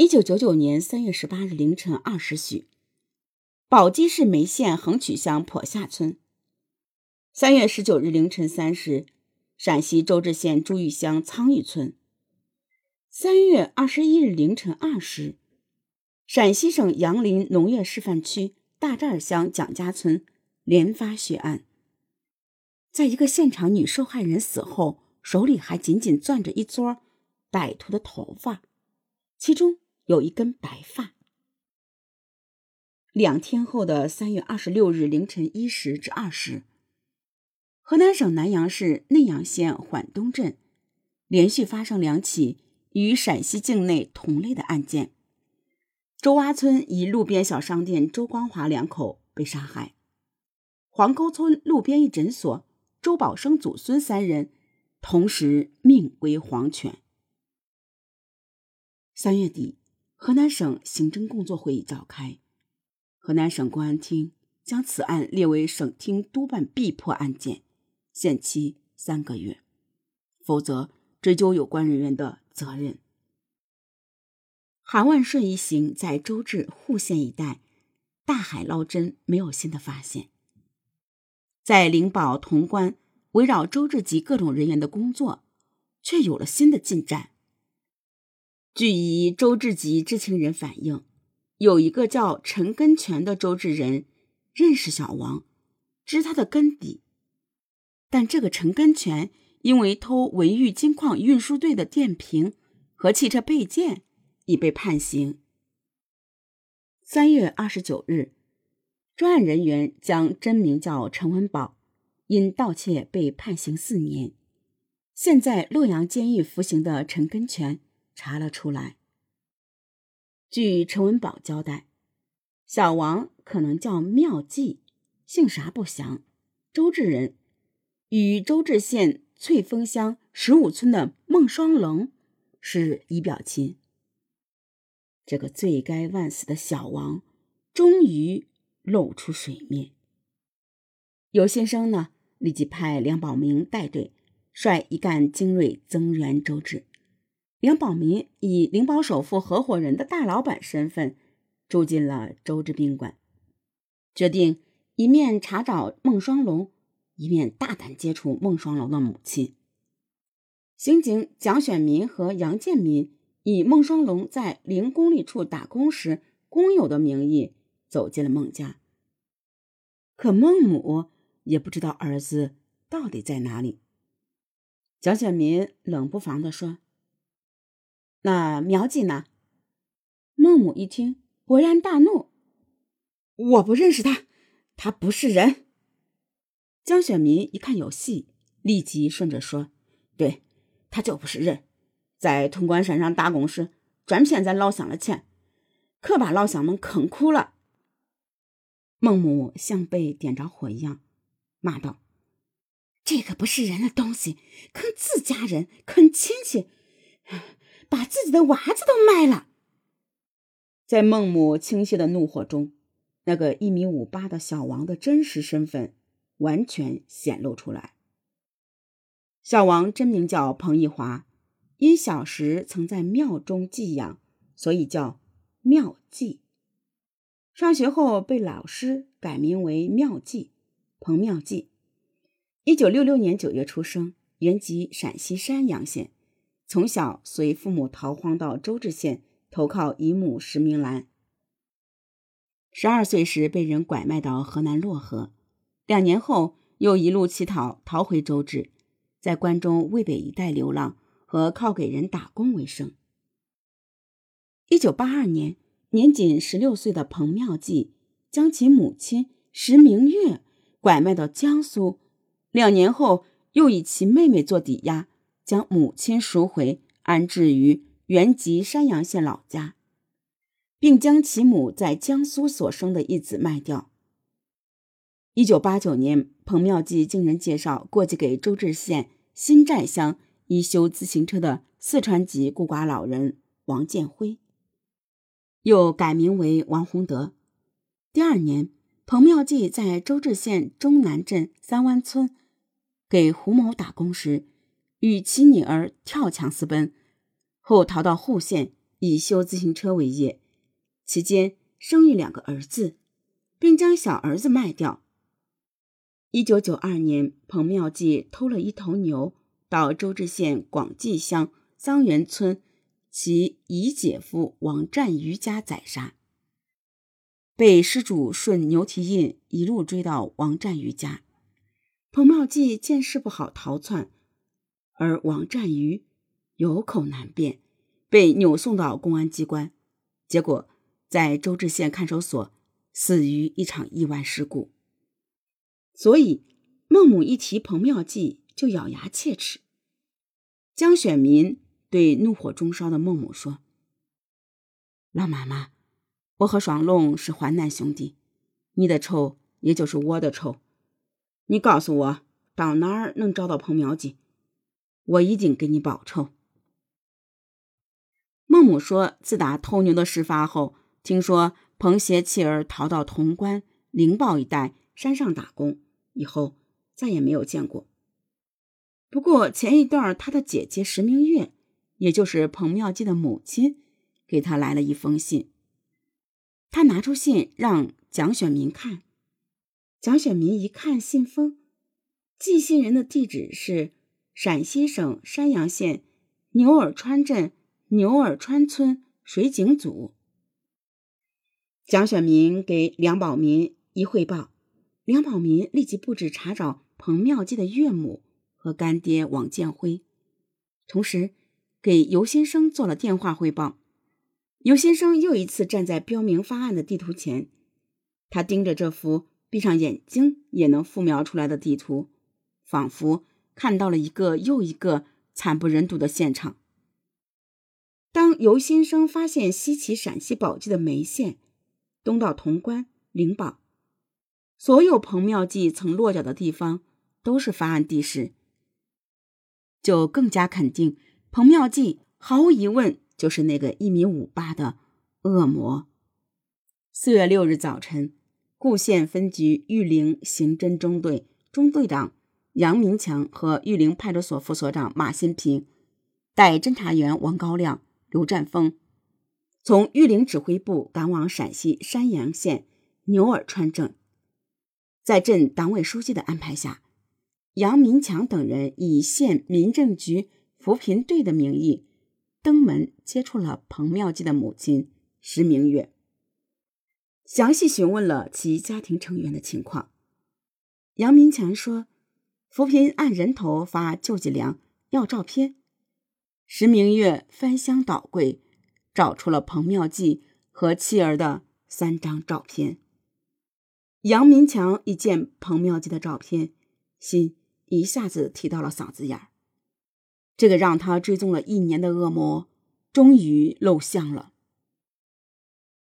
一九九九年三月十八日凌晨二时许，宝鸡市眉县横渠乡坡下村。三月十九日凌晨三时，陕西周至县朱峪乡苍峪村。三月二十一日凌晨二时，陕西省杨林农业示范区大寨乡蒋家村连发血案。在一个现场，女受害人死后，手里还紧紧攥着一撮歹徒的头发，其中有一根白发。两天后的三月二十六日凌晨一时至二时，河南省南阳市内阳县缓东镇连续发生两起与陕西境内同类的案件：周洼村一路边小商店周光华两口被杀害，黄沟村路边一诊所。周宝生祖孙三人同时命归黄泉。三月底，河南省刑侦工作会议召开，河南省公安厅将此案列为省厅督办必破案件，限期三个月，否则追究有关人员的责任。韩万顺一行在周至户县一带大海捞针，没有新的发现。在灵宝潼关，围绕周志吉各种人员的工作，却有了新的进展。据一周志吉知情人反映，有一个叫陈根全的周至人认识小王，知他的根底。但这个陈根全因为偷文玉金矿运输队的电瓶和汽车配件，已被判刑。三月二十九日。专案人员将真名叫陈文宝，因盗窃被判刑四年，现在洛阳监狱服刑的陈根全查了出来。据陈文宝交代，小王可能叫妙计，姓啥不详，周至人，与周至县翠峰乡十五村的孟双龙是姨表亲。这个罪该万死的小王，终于。露出水面。有先生呢，立即派梁宝明带队，率一干精锐增援周至。梁宝民以灵宝首富合伙人的大老板身份，住进了周至宾馆，决定一面查找孟双龙，一面大胆接触孟双龙的母亲。刑警蒋选民和杨建民以孟双龙在零公里处打工时工友的名义。走进了孟家，可孟母也不知道儿子到底在哪里。蒋选民冷不防地说：“那苗记呢？”孟母一听，勃然大怒：“我不认识他，他不是人。”江选民一看有戏，立即顺着说：“对，他就不是人，在潼关山上打工时，专骗咱老乡的钱，可把老乡们坑苦了。”孟母像被点着火一样，骂道：“这个不是人的东西，坑自家人，坑亲戚，把自己的娃子都卖了。”在孟母倾泻的怒火中，那个一米五八的小王的真实身份完全显露出来。小王真名叫彭义华，因小时曾在庙中寄养，所以叫妙计。上学后被老师改名为妙计，彭妙计。一九六六年九月出生，原籍陕西山阳县，从小随父母逃荒到周至县投靠姨母石明兰。十二岁时被人拐卖到河南漯河，两年后又一路乞讨逃回周至，在关中渭北一带流浪和靠给人打工为生。一九八二年。年仅十六岁的彭妙计将其母亲石明月拐卖到江苏，两年后又以其妹妹做抵押，将母亲赎回，安置于原籍山阳县老家，并将其母在江苏所生的一子卖掉。一九八九年，彭妙计经人介绍过继给周至县新寨乡一修自行车的四川籍孤寡老人王建辉。又改名为王洪德。第二年，彭妙计在周至县中南镇三湾村给胡某打工时，与其女儿跳墙私奔，后逃到户县，以修自行车为业，期间生育两个儿子，并将小儿子卖掉。一九九二年，彭妙计偷了一头牛，到周至县广济乡桑园村其姨姐夫王占余家宰杀，被失主顺牛蹄印一路追到王占余家。彭妙计见势不好，逃窜，而王占瑜有口难辩，被扭送到公安机关，结果在周至县看守所死于一场意外事故。所以，孟母一提彭妙计就咬牙切齿。江选民对怒火中烧的孟母说：“老妈妈，我和双龙是患难兄弟，你的仇也就是我的仇。你告诉我到哪儿能找到彭妙计，我一定给你报仇。”孟母说：“自打偷牛的事发后，听说彭携妻儿逃到潼关、灵宝一带山上打工。”以后再也没有见过。不过前一段，他的姐姐石明月，也就是彭妙计的母亲，给他来了一封信。他拿出信让蒋选民看，蒋选民一看信封，寄信人的地址是陕西省山阳县牛耳川镇牛耳川村水井组。蒋选民给梁宝民一汇报。梁宝民立即布置查找彭妙计的岳母和干爹王建辉，同时给尤先生做了电话汇报。尤先生又一次站在标明方案的地图前，他盯着这幅闭上眼睛也能复描出来的地图，仿佛看到了一个又一个惨不忍睹的现场。当尤先生发现西起陕西宝鸡的眉县，东到潼关、灵宝。所有彭妙计曾落脚的地方都是发案地时，就更加肯定彭妙计毫无疑问就是那个一米五八的恶魔。四月六日早晨，固县分局玉林刑侦中队中队长杨明强和玉林派出所副所长马新平，带侦查员王高亮、刘占峰，从玉林指挥部赶往陕西山阳县牛耳川镇。在镇党委书记的安排下，杨明强等人以县民政局扶贫队的名义登门接触了彭妙计的母亲石明月，详细询问了其家庭成员的情况。杨明强说：“扶贫按人头发救济粮，要照片。”石明月翻箱倒柜，找出了彭妙计和妻儿的三张照片。杨明强一见彭妙计的照片，心一下子提到了嗓子眼儿。这个让他追踪了一年的恶魔，终于露相了。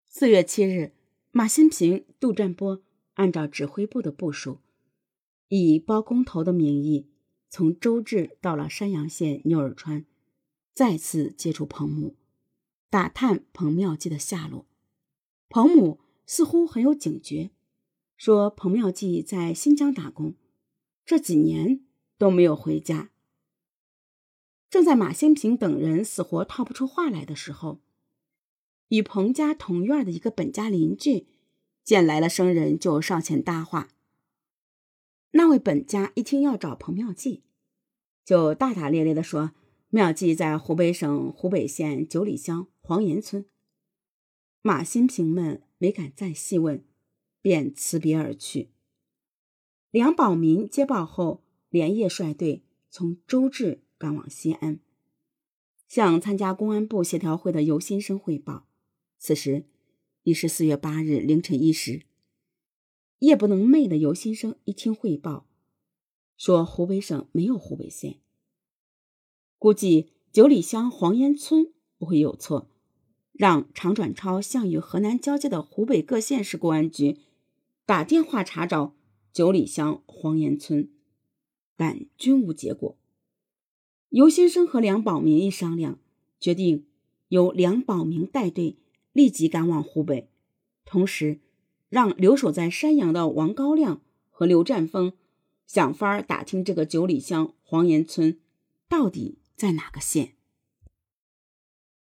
四月七日，马新平、杜占波按照指挥部的部署，以包工头的名义，从周至到了山阳县牛耳川，再次接触彭母，打探彭妙计的下落。彭母似乎很有警觉。说彭妙计在新疆打工，这几年都没有回家。正在马新平等人死活套不出话来的时候，与彭家同院的一个本家邻居见来了生人，就上前搭话。那位本家一听要找彭妙计，就大大咧咧地说：“妙计在湖北省湖北县九里乡黄岩村。”马新平们没敢再细问。便辞别而去。梁宝民接报后，连夜率队从周至赶往西安，向参加公安部协调会的尤先生汇报。此时已是四月八日凌晨一时。夜不能寐的尤先生一听汇报，说湖北省没有湖北县，估计九里乡黄岩村不会有错，让常转超向与河南交界的湖北各县市公安局。打电话查找九里乡黄岩村，但均无结果。尤先生和梁宝明一商量，决定由梁宝明带队立即赶往湖北，同时让留守在山阳的王高亮和刘占峰想法打听这个九里乡黄岩村到底在哪个县。